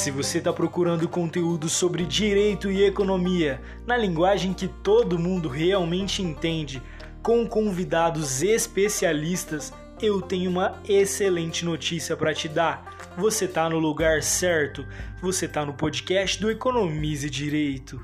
Se você está procurando conteúdo sobre direito e economia na linguagem que todo mundo realmente entende, com convidados especialistas, eu tenho uma excelente notícia para te dar. Você está no lugar certo. Você está no podcast do Economize Direito.